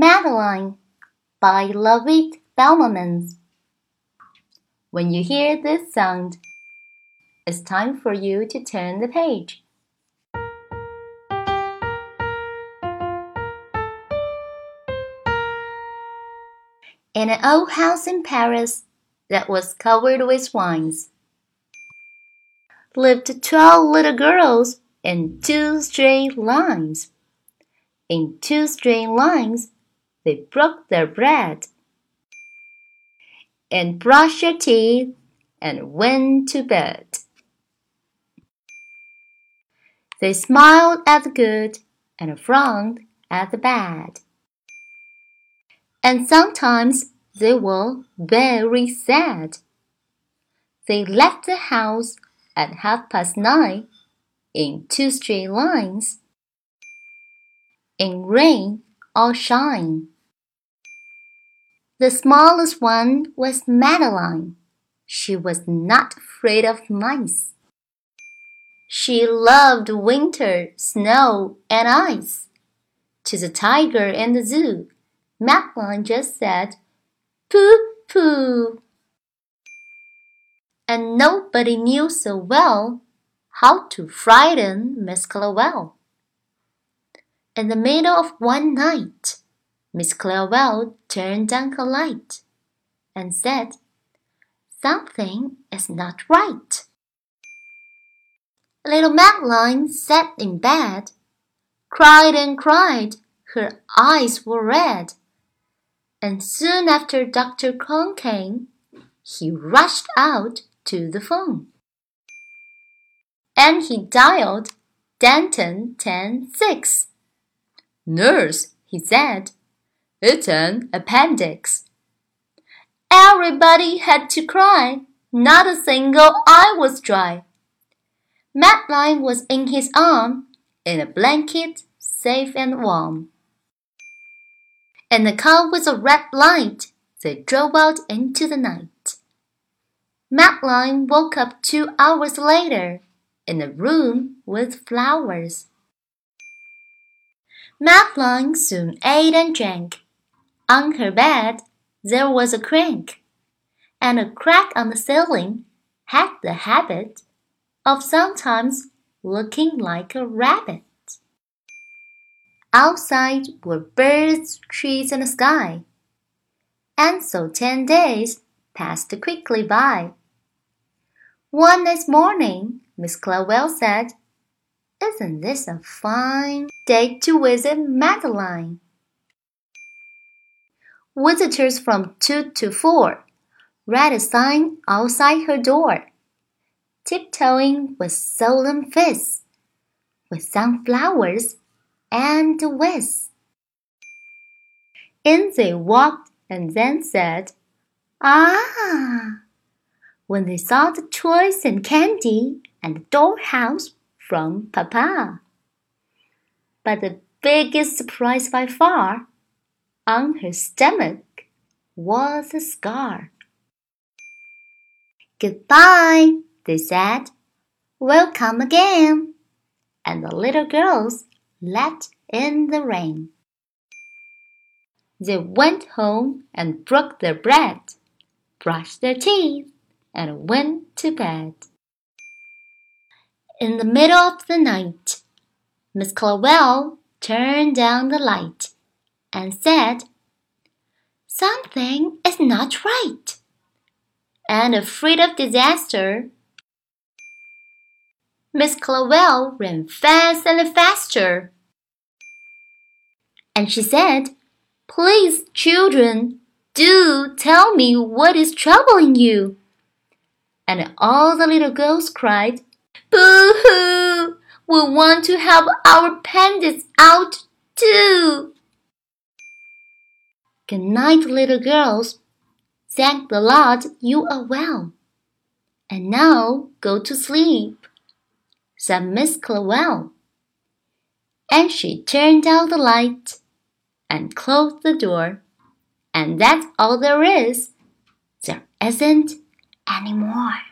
Madeline by Ludwig Bemelmans. When you hear this sound, it's time for you to turn the page. In an old house in Paris that was covered with vines lived twelve little girls in two straight lines. In two straight lines, they broke their bread and brushed their teeth and went to bed. They smiled at the good and frowned at the bad. And sometimes they were very sad. They left the house at half past nine in two straight lines, in rain or shine. The smallest one was Madeline. She was not afraid of mice. She loved winter, snow, and ice. To the tiger in the zoo, Madeline just said, Pooh, pooh. And nobody knew so well how to frighten Miss Clavel. In the middle of one night, Miss Clavel turned down her light and said, Something is not right. Little Madeline sat in bed, cried and cried, her eyes were red. And soon after Dr. Cohn came, he rushed out to the phone. And he dialed Danton 106. Nurse, he said, it's an appendix. Everybody had to cry. Not a single eye was dry. Madeline was in his arm, in a blanket, safe and warm. In the car with a red light, they drove out into the night. Madeline woke up two hours later in a room with flowers. Madeline soon ate and drank. On her bed there was a crank, and a crack on the ceiling had the habit of sometimes looking like a rabbit. Outside were birds, trees, and the sky. And so ten days passed quickly by. One nice morning, Miss Clavel said, Isn't this a fine day to visit Madeline? Visitors from two to four read a sign outside her door tiptoeing with solemn face, with sunflowers and whiz. In they walked and then said, Ah! When they saw the toys and candy and the dollhouse from Papa. But the biggest surprise by far, on her stomach was a scar. Goodbye, they said. We'll come again. And the little girls let in the rain. They went home and broke their bread, brushed their teeth, and went to bed. In the middle of the night, Miss Clavel turned down the light and said, Something is not right. And afraid of disaster, Miss Clavel ran fast and faster. And she said, Please, children, do tell me what is troubling you. And all the little girls cried, Boo hoo! We want to help our pendants out too. Good night, little girls. Thank the Lord you are well. And now go to sleep said Miss Clavel. And she turned out the light and closed the door. And that's all there is. There isn't any more.